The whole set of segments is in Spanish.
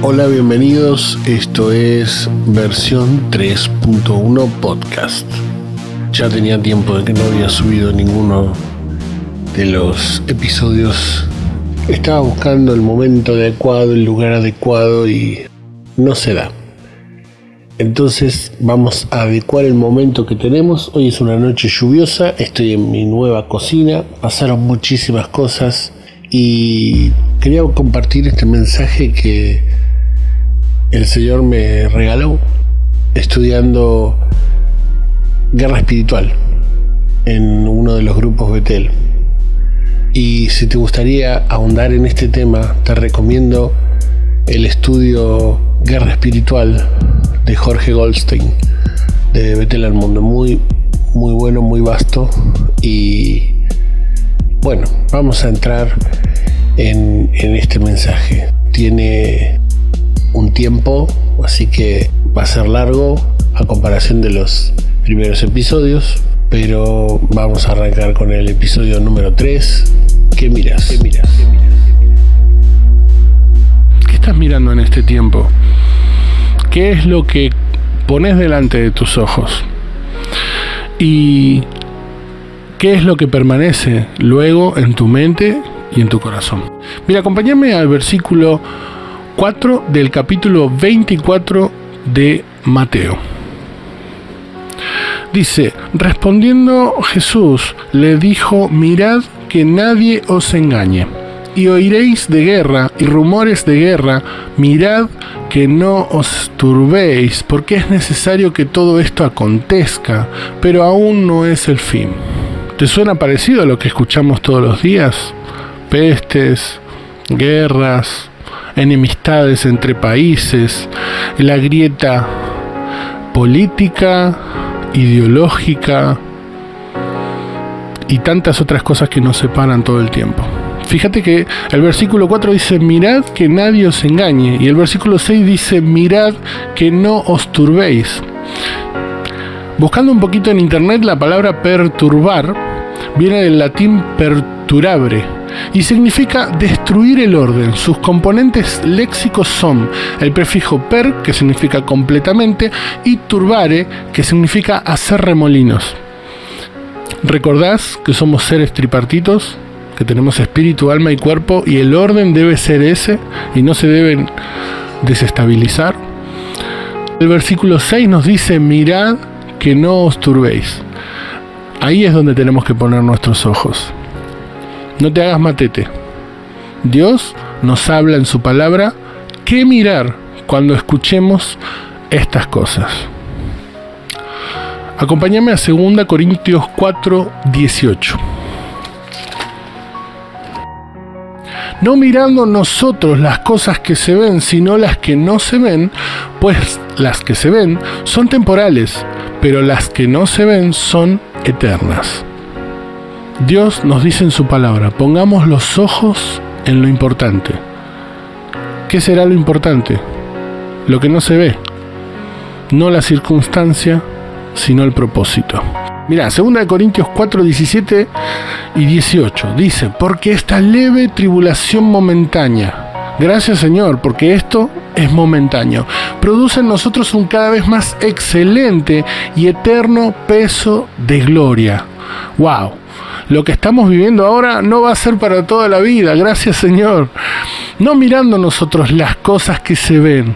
Hola, bienvenidos. Esto es versión 3.1 podcast. Ya tenía tiempo de que no había subido ninguno de los episodios. Estaba buscando el momento adecuado, el lugar adecuado y no se da. Entonces vamos a adecuar el momento que tenemos. Hoy es una noche lluviosa, estoy en mi nueva cocina, pasaron muchísimas cosas y quería compartir este mensaje que el Señor me regaló estudiando guerra espiritual en uno de los grupos Betel. Y si te gustaría ahondar en este tema, te recomiendo el estudio Guerra Espiritual de Jorge Goldstein de Betel al Mundo. Muy, muy bueno, muy vasto. Y bueno, vamos a entrar en, en este mensaje. Tiene un tiempo, así que va a ser largo a comparación de los primeros episodios, pero vamos a arrancar con el episodio número 3. ¿Qué miras? ¿Qué miras? ¿Qué miras? ¿Qué estás mirando en este tiempo? ¿Qué es lo que pones delante de tus ojos? ¿Y qué es lo que permanece luego en tu mente y en tu corazón? Mira, acompáñame al versículo 4 del capítulo 24 de Mateo. Dice, respondiendo Jesús, le dijo, mirad que nadie os engañe, y oiréis de guerra y rumores de guerra, mirad que no os turbéis, porque es necesario que todo esto acontezca, pero aún no es el fin. ¿Te suena parecido a lo que escuchamos todos los días? Pestes, guerras, enemistades entre países, la grieta política, ideológica y tantas otras cosas que nos separan todo el tiempo. Fíjate que el versículo 4 dice, mirad que nadie os engañe. Y el versículo 6 dice, mirad que no os turbéis. Buscando un poquito en internet, la palabra perturbar viene del latín perturabre, y significa destruir el orden. Sus componentes léxicos son el prefijo per, que significa completamente, y turbare, que significa hacer remolinos. ¿Recordás que somos seres tripartitos? Que tenemos espíritu, alma y cuerpo, y el orden debe ser ese, y no se deben desestabilizar. El versículo 6 nos dice, mirad que no os turbéis. Ahí es donde tenemos que poner nuestros ojos. No te hagas matete. Dios nos habla en su palabra qué mirar cuando escuchemos estas cosas. Acompáñame a 2 Corintios 4, 18. No mirando nosotros las cosas que se ven, sino las que no se ven, pues las que se ven son temporales, pero las que no se ven son eternas. Dios nos dice en su palabra, pongamos los ojos en lo importante. ¿Qué será lo importante? Lo que no se ve. No la circunstancia, sino el propósito. Mira, 2 Corintios 4, 17 y 18 dice, porque esta leve tribulación momentánea, gracias Señor, porque esto es momentáneo, produce en nosotros un cada vez más excelente y eterno peso de gloria. ¡Wow! Lo que estamos viviendo ahora no va a ser para toda la vida, gracias Señor. No mirando nosotros las cosas que se ven,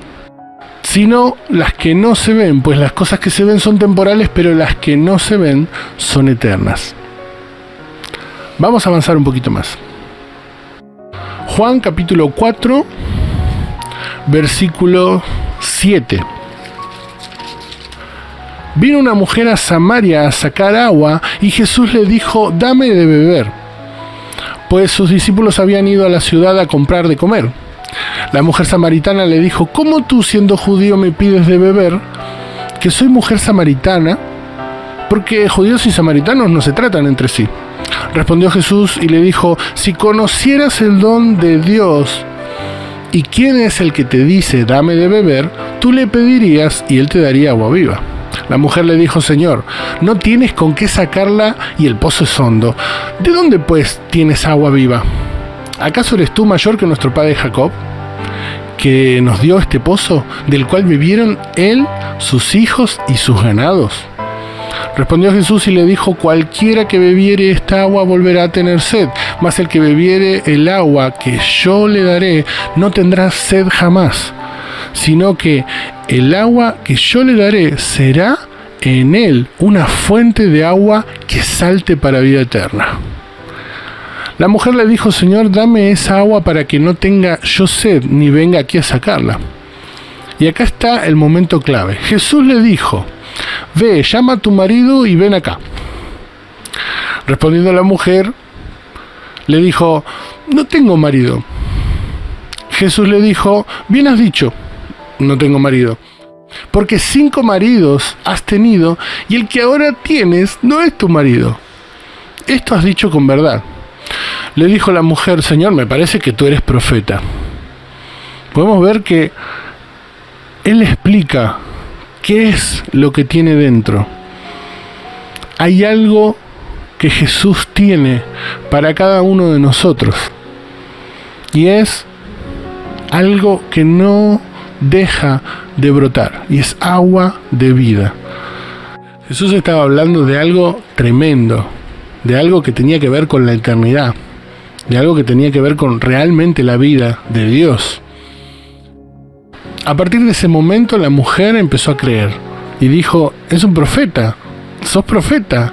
sino las que no se ven, pues las cosas que se ven son temporales, pero las que no se ven son eternas. Vamos a avanzar un poquito más. Juan capítulo 4, versículo 7. Vino una mujer a Samaria a sacar agua y Jesús le dijo, dame de beber, pues sus discípulos habían ido a la ciudad a comprar de comer. La mujer samaritana le dijo, ¿cómo tú siendo judío me pides de beber? Que soy mujer samaritana, porque judíos y samaritanos no se tratan entre sí. Respondió Jesús y le dijo, si conocieras el don de Dios y quién es el que te dice, dame de beber, tú le pedirías y él te daría agua viva. La mujer le dijo, Señor, no tienes con qué sacarla y el pozo es hondo. ¿De dónde pues tienes agua viva? ¿Acaso eres tú mayor que nuestro padre Jacob? que nos dio este pozo, del cual bebieron él, sus hijos y sus ganados? Respondió Jesús y le dijo, cualquiera que bebiere esta agua volverá a tener sed, mas el que bebiere el agua que yo le daré no tendrá sed jamás, sino que el agua que yo le daré será en él una fuente de agua que salte para vida eterna. La mujer le dijo, Señor, dame esa agua para que no tenga yo sed ni venga aquí a sacarla. Y acá está el momento clave. Jesús le dijo, ve, llama a tu marido y ven acá. Respondiendo la mujer, le dijo, no tengo marido. Jesús le dijo, bien has dicho, no tengo marido. Porque cinco maridos has tenido y el que ahora tienes no es tu marido. Esto has dicho con verdad. Le dijo la mujer, Señor, me parece que tú eres profeta. Podemos ver que Él explica qué es lo que tiene dentro. Hay algo que Jesús tiene para cada uno de nosotros. Y es algo que no deja de brotar. Y es agua de vida. Jesús estaba hablando de algo tremendo, de algo que tenía que ver con la eternidad, de algo que tenía que ver con realmente la vida de Dios. A partir de ese momento la mujer empezó a creer y dijo, es un profeta, sos profeta.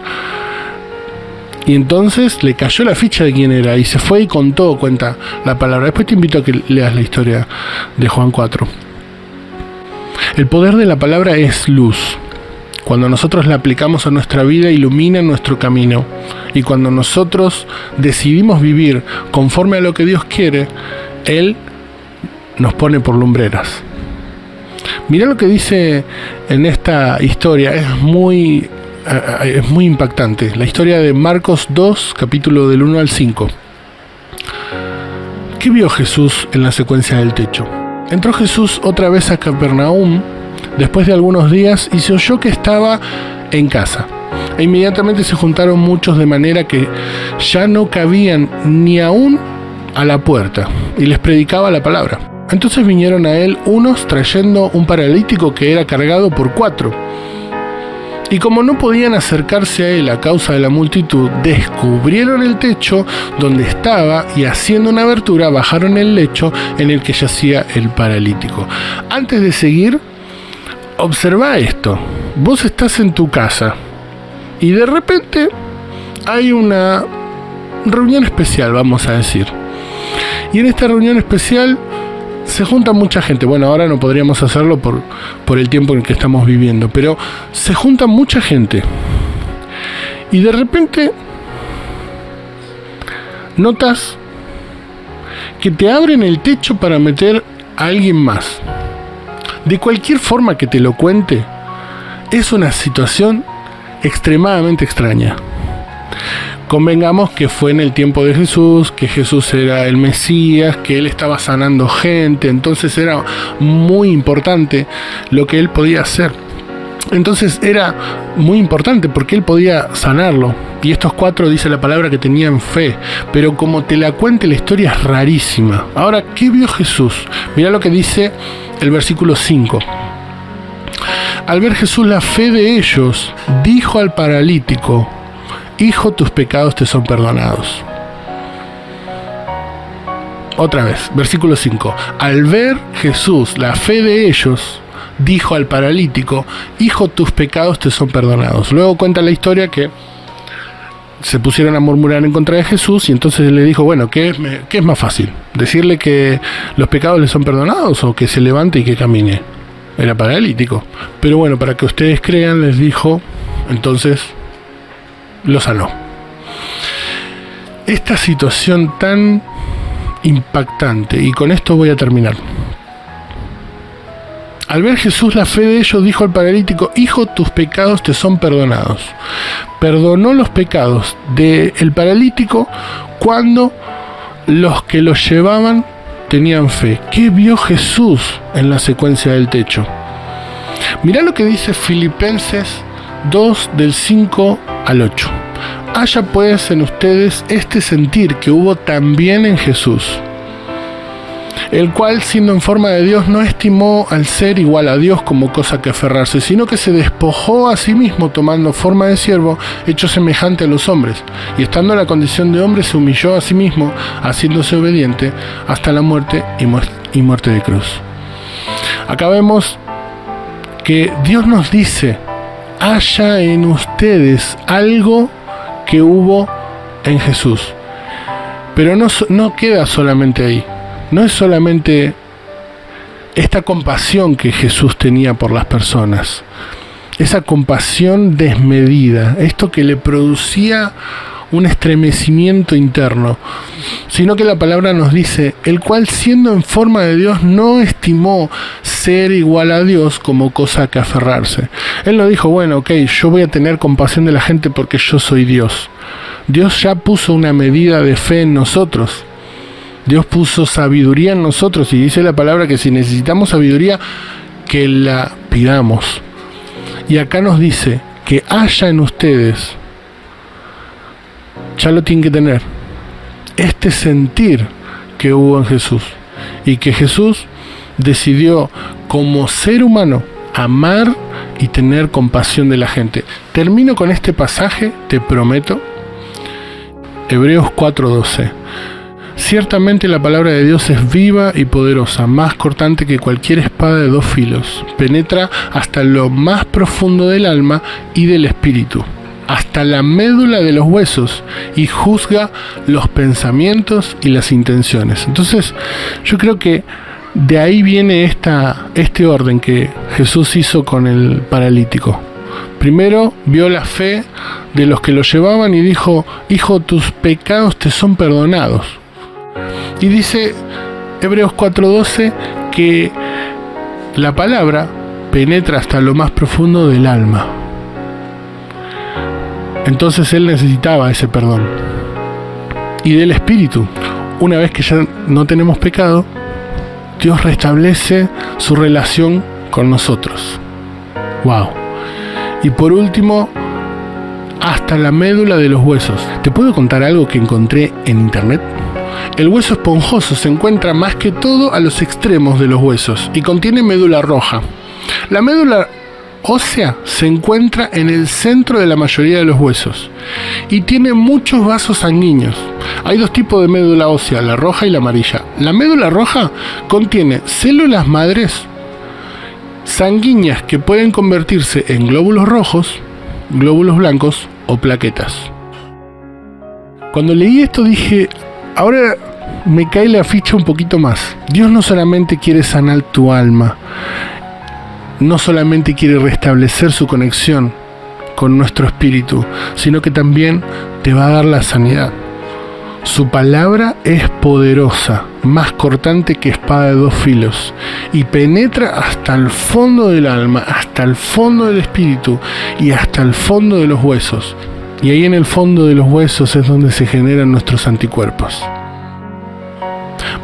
Y entonces le cayó la ficha de quién era y se fue y contó, cuenta la palabra. Después te invito a que leas la historia de Juan 4. El poder de la palabra es luz. Cuando nosotros la aplicamos a nuestra vida, ilumina nuestro camino. Y cuando nosotros decidimos vivir conforme a lo que Dios quiere, Él nos pone por lumbreras. Mira lo que dice en esta historia, es muy, es muy impactante. La historia de Marcos 2, capítulo del 1 al 5. ¿Qué vio Jesús en la secuencia del techo? Entró Jesús otra vez a Capernaum después de algunos días y se oyó que estaba en casa. E inmediatamente se juntaron muchos de manera que ya no cabían ni aún a la puerta y les predicaba la palabra. Entonces vinieron a él unos trayendo un paralítico que era cargado por cuatro. Y como no podían acercarse a él a causa de la multitud, descubrieron el techo donde estaba y haciendo una abertura bajaron el lecho en el que yacía el paralítico. Antes de seguir, observa esto. Vos estás en tu casa y de repente hay una reunión especial, vamos a decir. Y en esta reunión especial se junta mucha gente. Bueno, ahora no podríamos hacerlo por, por el tiempo en el que estamos viviendo, pero se junta mucha gente. Y de repente notas que te abren el techo para meter a alguien más de cualquier forma que te lo cuente, es una situación extremadamente extraña. Convengamos que fue en el tiempo de Jesús, que Jesús era el Mesías, que él estaba sanando gente, entonces era muy importante lo que él podía hacer. Entonces era muy importante porque él podía sanarlo. Y estos cuatro dice la palabra que tenían fe. Pero como te la cuente la historia es rarísima. Ahora, ¿qué vio Jesús? Mira lo que dice el versículo 5. Al ver Jesús la fe de ellos, dijo al paralítico, Hijo, tus pecados te son perdonados. Otra vez, versículo 5. Al ver Jesús la fe de ellos, dijo al paralítico, Hijo, tus pecados te son perdonados. Luego cuenta la historia que se pusieron a murmurar en contra de Jesús y entonces le dijo, bueno, ¿qué ¿qué es más fácil? ¿Decirle que los pecados le son perdonados o que se levante y que camine? Era paralítico. Pero bueno, para que ustedes crean, les dijo, entonces lo sanó. Esta situación tan impactante, y con esto voy a terminar. Al ver Jesús la fe de ellos, dijo al paralítico, Hijo, tus pecados te son perdonados. Perdonó los pecados del paralítico cuando los que los llevaban tenían fe. ¿Qué vio Jesús en la secuencia del techo? Mirá lo que dice Filipenses 2 del 5 al 8. Haya pues en ustedes este sentir que hubo también en Jesús el cual siendo en forma de Dios no estimó al ser igual a Dios como cosa que aferrarse, sino que se despojó a sí mismo tomando forma de siervo, hecho semejante a los hombres, y estando en la condición de hombre se humilló a sí mismo, haciéndose obediente hasta la muerte y, muerte de cruz. Acá vemos que Dios nos dice, haya en ustedes algo que hubo en Jesús. Pero no, no queda solamente ahí no es solamente esta compasión que Jesús tenía por las personas, esa compasión desmedida, esto que le producía un estremecimiento interno, sino que la palabra nos dice, el cual siendo en forma de Dios no estimó ser igual a Dios como cosa que aferrarse. Él no dijo, bueno, ok, yo voy a tener compasión de la gente porque yo soy Dios. Dios ya puso una medida de fe en nosotros. Dios puso sabiduría en nosotros y dice la palabra que si necesitamos sabiduría, que la pidamos. Y acá nos dice que haya en ustedes, lo tienen que tener, este sentir que hubo en Jesús. Y que Jesús decidió como ser humano amar y tener compasión de la gente. Termino con este pasaje, te prometo. Hebreos 4:12. Ciertamente la palabra de Dios es viva y poderosa, más cortante que cualquier espada de dos filos. Penetra hasta lo más profundo del alma y del espíritu, hasta la médula de los huesos y juzga los pensamientos y las intenciones. Entonces, yo creo que de ahí viene esta, este orden que Jesús hizo con el paralítico. Primero vio la fe de los que lo llevaban y dijo, Hijo, tus pecados te son perdonados. Y dice Hebreos 4:12 que la palabra penetra hasta lo más profundo del alma. Entonces él necesitaba ese perdón. Y del Espíritu. Una vez que ya no tenemos pecado, Dios restablece su relación con nosotros. Wow. Y por último, hasta la médula de los huesos. ¿Te puedo contar algo que encontré en internet? El hueso esponjoso se encuentra más que todo a los extremos de los huesos y contiene médula roja. La médula ósea se encuentra en el centro de la mayoría de los huesos y tiene muchos vasos sanguíneos. Hay dos tipos de médula ósea, la roja y la amarilla. La médula roja contiene células madres sanguíneas que pueden convertirse en glóbulos rojos, glóbulos blancos o plaquetas. Cuando leí esto dije, ahora me cae la ficha un poquito más. Dios no solamente quiere sanar tu alma, no solamente quiere restablecer su conexión con nuestro espíritu, sino que también te va a dar la sanidad. Su palabra es poderosa, más cortante que espada de dos filos, y penetra hasta el fondo del alma, hasta el fondo del espíritu y hasta el fondo de los huesos. Y ahí en el fondo de los huesos es donde se generan nuestros anticuerpos.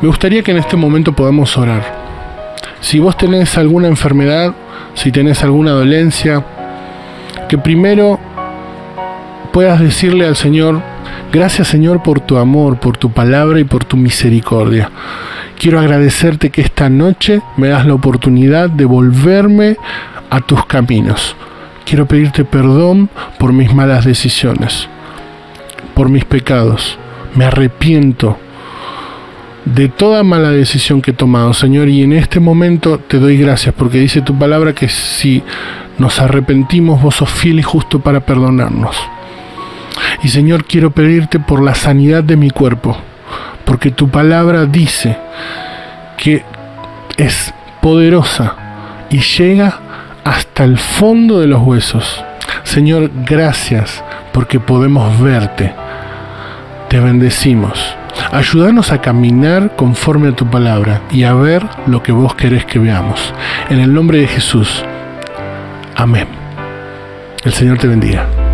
Me gustaría que en este momento podamos orar. Si vos tenés alguna enfermedad, si tenés alguna dolencia, que primero puedas decirle al Señor, gracias Señor por tu amor, por tu palabra y por tu misericordia. Quiero agradecerte que esta noche me das la oportunidad de volverme a tus caminos. Quiero pedirte perdón por mis malas decisiones, por mis pecados. Me arrepiento de toda mala decisión que he tomado, Señor, y en este momento te doy gracias porque dice tu palabra que si nos arrepentimos, vos sos fiel y justo para perdonarnos. Y Señor, quiero pedirte por la sanidad de mi cuerpo, porque tu palabra dice que es poderosa y llega hasta el fondo de los huesos. Señor, gracias porque podemos verte. Te bendecimos. Ayúdanos a caminar conforme a tu palabra y a ver lo que vos querés que veamos. En el nombre de Jesús. Amén. El Señor te bendiga.